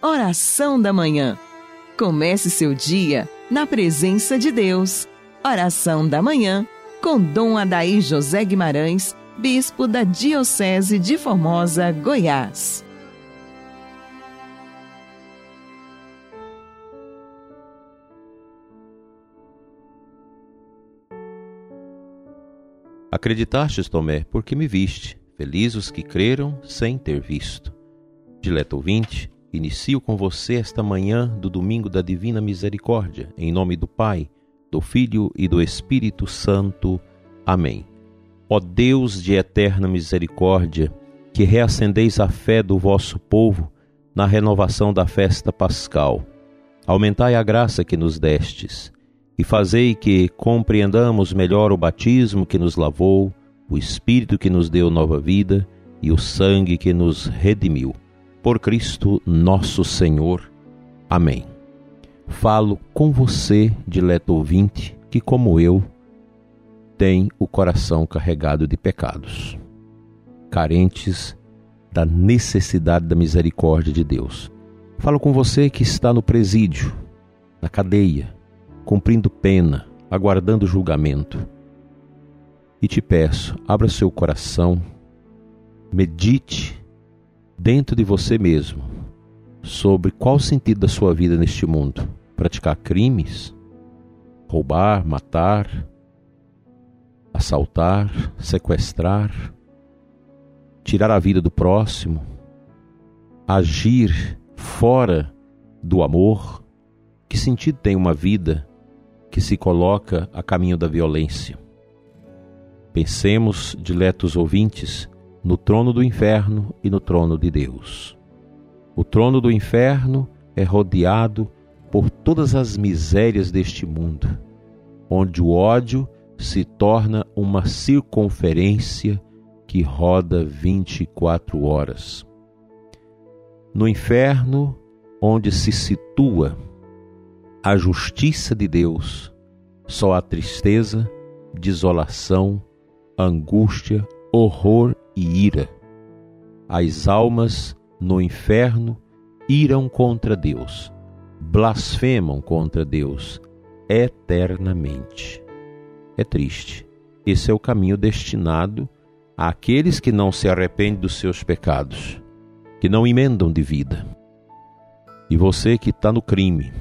Oração da Manhã. Comece seu dia na presença de Deus. Oração da Manhã com Dom Adaí José Guimarães, Bispo da Diocese de Formosa, Goiás. Acreditastes, Tomé, porque me viste. Felizes os que creram sem ter visto. Dileto ouvinte, Inicio com você esta manhã do domingo da Divina Misericórdia, em nome do Pai, do Filho e do Espírito Santo. Amém. Ó Deus de eterna misericórdia, que reacendeis a fé do vosso povo na renovação da festa pascal, aumentai a graça que nos destes e fazei que compreendamos melhor o batismo que nos lavou, o Espírito que nos deu nova vida e o sangue que nos redimiu por Cristo nosso Senhor. Amém. Falo com você, dileto ouvinte, que, como eu, tem o coração carregado de pecados, carentes da necessidade da misericórdia de Deus. Falo com você que está no presídio, na cadeia, cumprindo pena, aguardando julgamento. E te peço, abra seu coração, medite dentro de você mesmo sobre qual o sentido da sua vida neste mundo. Praticar crimes, roubar, matar, assaltar, sequestrar, tirar a vida do próximo, agir fora do amor. Que sentido tem uma vida que se coloca a caminho da violência? Pensemos, diletos ouvintes, no trono do inferno e no trono de Deus. O trono do inferno é rodeado por todas as misérias deste mundo, onde o ódio se torna uma circunferência que roda 24 horas. No inferno, onde se situa a justiça de Deus, só há tristeza, desolação, angústia, horror e ira. As almas no inferno iram contra Deus, blasfemam contra Deus eternamente. É triste. Esse é o caminho destinado àqueles que não se arrependem dos seus pecados, que não emendam de vida. E você que está no crime,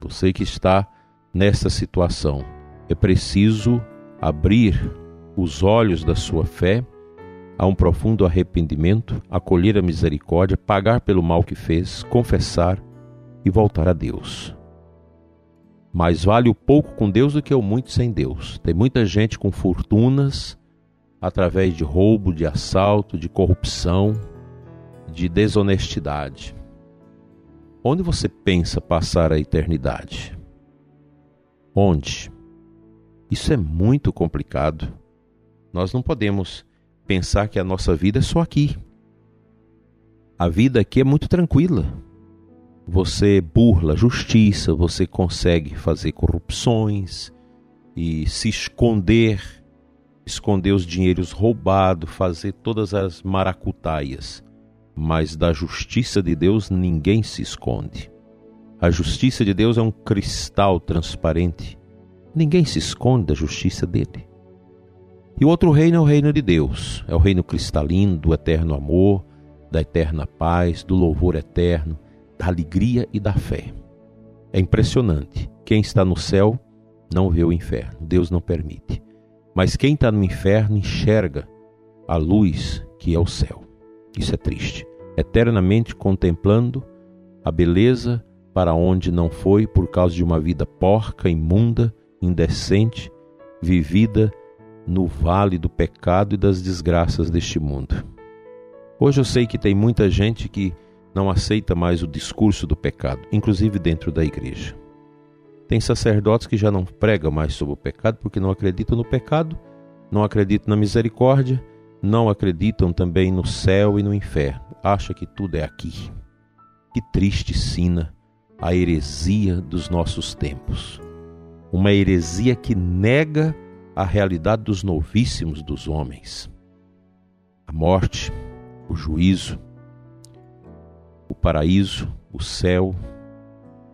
você que está nessa situação, é preciso abrir os olhos da sua fé a um profundo arrependimento, acolher a misericórdia, pagar pelo mal que fez, confessar e voltar a Deus. Mais vale o pouco com Deus do que o muito sem Deus. Tem muita gente com fortunas através de roubo, de assalto, de corrupção, de desonestidade. Onde você pensa passar a eternidade? Onde? Isso é muito complicado. Nós não podemos pensar que a nossa vida é só aqui. A vida aqui é muito tranquila. Você burla a justiça, você consegue fazer corrupções e se esconder, esconder os dinheiros roubados, fazer todas as maracutaias. Mas da justiça de Deus ninguém se esconde. A justiça de Deus é um cristal transparente. Ninguém se esconde da justiça dele. E o outro reino é o reino de Deus, é o reino cristalino do eterno amor, da eterna paz, do louvor eterno, da alegria e da fé. É impressionante. Quem está no céu não vê o inferno, Deus não permite. Mas quem está no inferno enxerga a luz que é o céu. Isso é triste. Eternamente contemplando a beleza para onde não foi por causa de uma vida porca, imunda, indecente, vivida no vale do pecado e das desgraças deste mundo. Hoje eu sei que tem muita gente que não aceita mais o discurso do pecado, inclusive dentro da igreja. Tem sacerdotes que já não pregam mais sobre o pecado porque não acreditam no pecado, não acreditam na misericórdia, não acreditam também no céu e no inferno. Acha que tudo é aqui. Que triste sina a heresia dos nossos tempos. Uma heresia que nega a realidade dos novíssimos dos homens. A morte, o juízo, paraíso, o céu,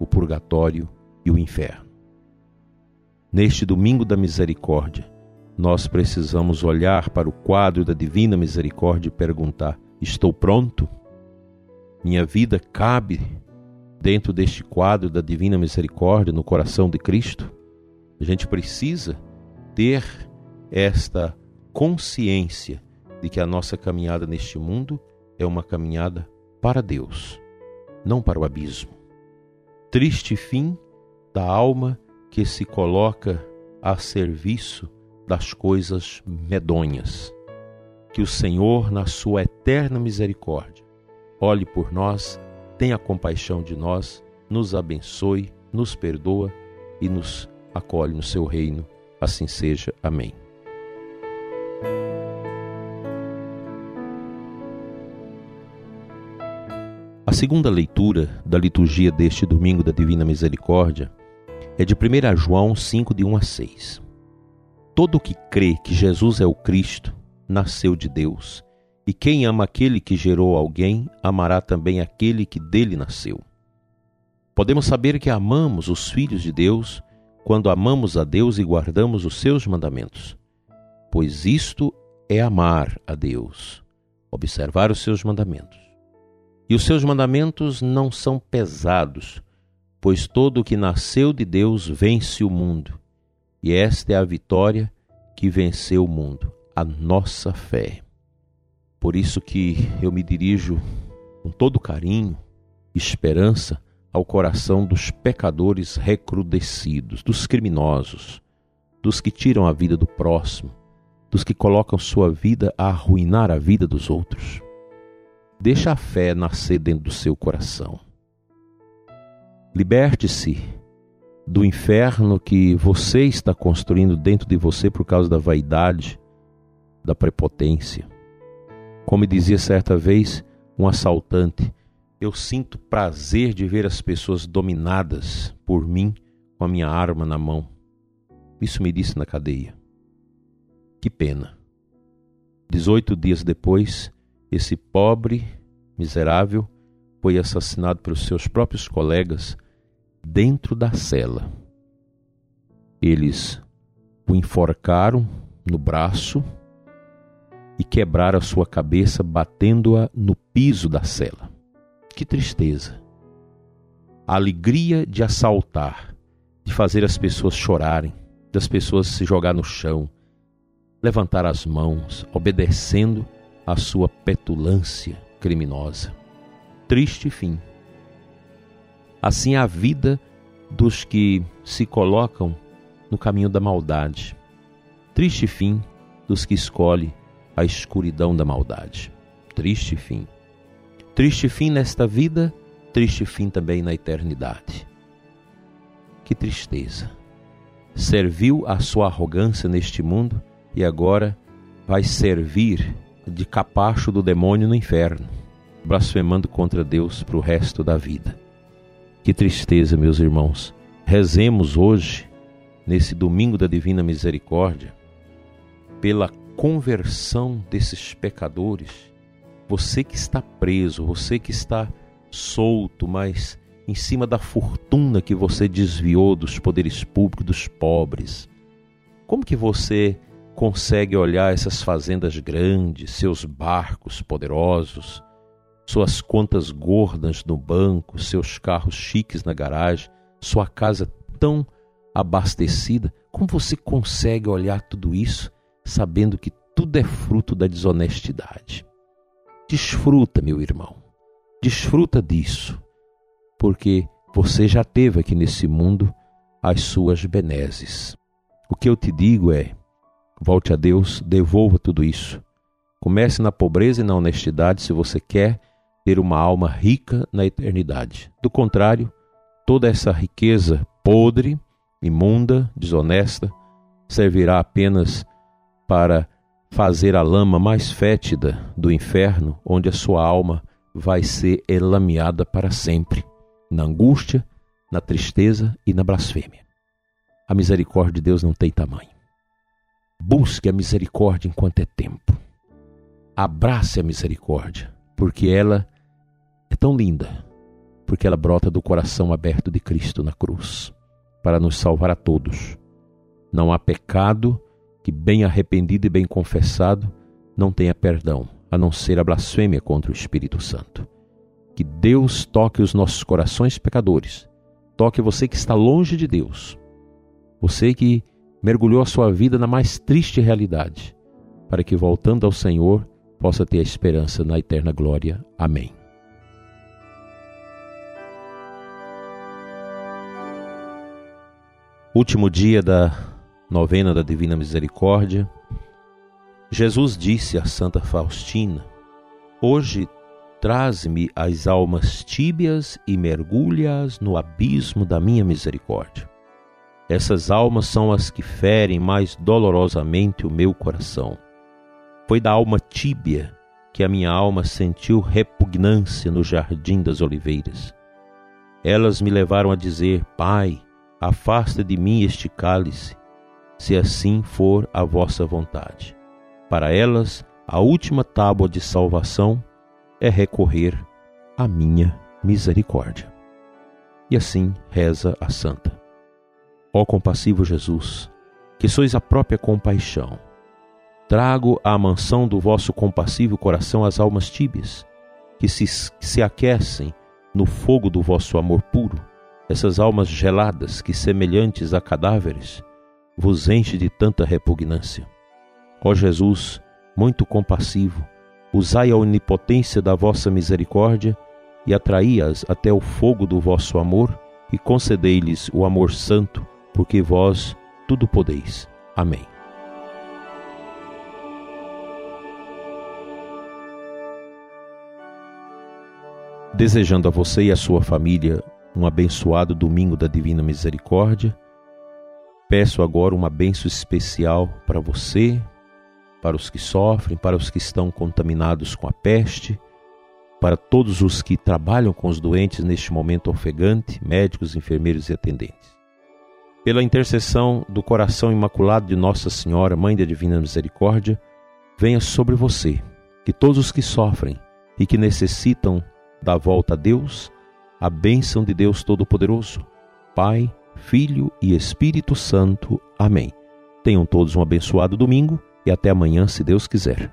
o purgatório e o inferno. Neste domingo da misericórdia, nós precisamos olhar para o quadro da divina misericórdia e perguntar: estou pronto? Minha vida cabe dentro deste quadro da divina misericórdia no coração de Cristo? A gente precisa ter esta consciência de que a nossa caminhada neste mundo é uma caminhada para Deus, não para o abismo. Triste fim da alma que se coloca a serviço das coisas medonhas. Que o Senhor, na sua eterna misericórdia, olhe por nós, tenha compaixão de nós, nos abençoe, nos perdoa e nos acolhe no seu reino. Assim seja. Amém. A segunda leitura da liturgia deste domingo da Divina Misericórdia é de 1 João 5, de 1 a 6. Todo que crê que Jesus é o Cristo nasceu de Deus, e quem ama aquele que gerou alguém, amará também aquele que dele nasceu. Podemos saber que amamos os filhos de Deus quando amamos a Deus e guardamos os seus mandamentos, pois isto é amar a Deus, observar os seus mandamentos. E os seus mandamentos não são pesados, pois todo o que nasceu de Deus vence o mundo. E esta é a vitória que venceu o mundo, a nossa fé. Por isso que eu me dirijo com todo carinho, esperança ao coração dos pecadores recrudescidos, dos criminosos, dos que tiram a vida do próximo, dos que colocam sua vida a arruinar a vida dos outros. Deixa a fé nascer dentro do seu coração. Liberte-se do inferno que você está construindo dentro de você por causa da vaidade, da prepotência. Como dizia certa vez um assaltante, eu sinto prazer de ver as pessoas dominadas por mim com a minha arma na mão. Isso me disse na cadeia. Que pena. Dezoito dias depois, esse pobre, miserável, foi assassinado pelos seus próprios colegas dentro da cela. Eles o enforcaram no braço e quebraram a sua cabeça batendo-a no piso da cela. Que tristeza! A alegria de assaltar, de fazer as pessoas chorarem, das pessoas se jogar no chão, levantar as mãos, obedecendo à sua petulância criminosa. Triste fim. Assim é a vida dos que se colocam no caminho da maldade. Triste fim dos que escolhem a escuridão da maldade. Triste fim. Triste fim nesta vida, triste fim também na eternidade. Que tristeza. Serviu a sua arrogância neste mundo e agora vai servir de capacho do demônio no inferno, blasfemando contra Deus para o resto da vida. Que tristeza, meus irmãos. Rezemos hoje, nesse domingo da Divina Misericórdia, pela conversão desses pecadores. Você que está preso, você que está solto, mas em cima da fortuna que você desviou dos poderes públicos dos pobres. Como que você consegue olhar essas fazendas grandes, seus barcos poderosos, suas contas gordas no banco, seus carros chiques na garagem, sua casa tão abastecida? Como você consegue olhar tudo isso sabendo que tudo é fruto da desonestidade? Desfruta, meu irmão, desfruta disso, porque você já teve aqui nesse mundo as suas benesses. O que eu te digo é: Volte a Deus, devolva tudo isso. Comece na pobreza e na honestidade se você quer ter uma alma rica na eternidade. Do contrário, toda essa riqueza podre, imunda, desonesta, servirá apenas para fazer a lama mais fétida do inferno, onde a sua alma vai ser elameada para sempre, na angústia, na tristeza e na blasfêmia. A misericórdia de Deus não tem tamanho. Busque a misericórdia enquanto é tempo. Abrace a misericórdia, porque ela é tão linda, porque ela brota do coração aberto de Cristo na cruz, para nos salvar a todos. Não há pecado que, bem arrependido e bem confessado, não tenha perdão, a não ser a blasfêmia contra o Espírito Santo. Que Deus toque os nossos corações pecadores, toque você que está longe de Deus, você que mergulhou a sua vida na mais triste realidade, para que, voltando ao Senhor, possa ter a esperança na eterna glória. Amém. Último dia da novena da Divina Misericórdia, Jesus disse a Santa Faustina: Hoje traze-me as almas tíbias e mergulha-as no abismo da minha misericórdia. Essas almas são as que ferem mais dolorosamente o meu coração. Foi da alma tíbia que a minha alma sentiu repugnância no jardim das oliveiras. Elas me levaram a dizer: Pai, afasta de mim este cálice, se assim for a vossa vontade. Para elas, a última tábua de salvação é recorrer à minha misericórdia. E assim reza a santa. Ó compassivo Jesus, que sois a própria compaixão, trago à mansão do vosso compassivo coração as almas tíbias, que se, se aquecem no fogo do vosso amor puro, essas almas geladas que, semelhantes a cadáveres, vos enche de tanta repugnância. Ó Jesus, muito compassivo, usai a onipotência da vossa misericórdia e atraí-as até o fogo do vosso amor e concedei-lhes o amor santo porque vós tudo podeis. Amém. Desejando a você e a sua família um abençoado domingo da Divina Misericórdia, peço agora uma benção especial para você, para os que sofrem, para os que estão contaminados com a peste, para todos os que trabalham com os doentes neste momento ofegante, médicos, enfermeiros e atendentes. Pela intercessão do coração imaculado de Nossa Senhora, Mãe da Divina Misericórdia, venha sobre você, que todos os que sofrem e que necessitam da volta a Deus, a bênção de Deus Todo-Poderoso, Pai, Filho e Espírito Santo. Amém. Tenham todos um abençoado domingo e até amanhã, se Deus quiser.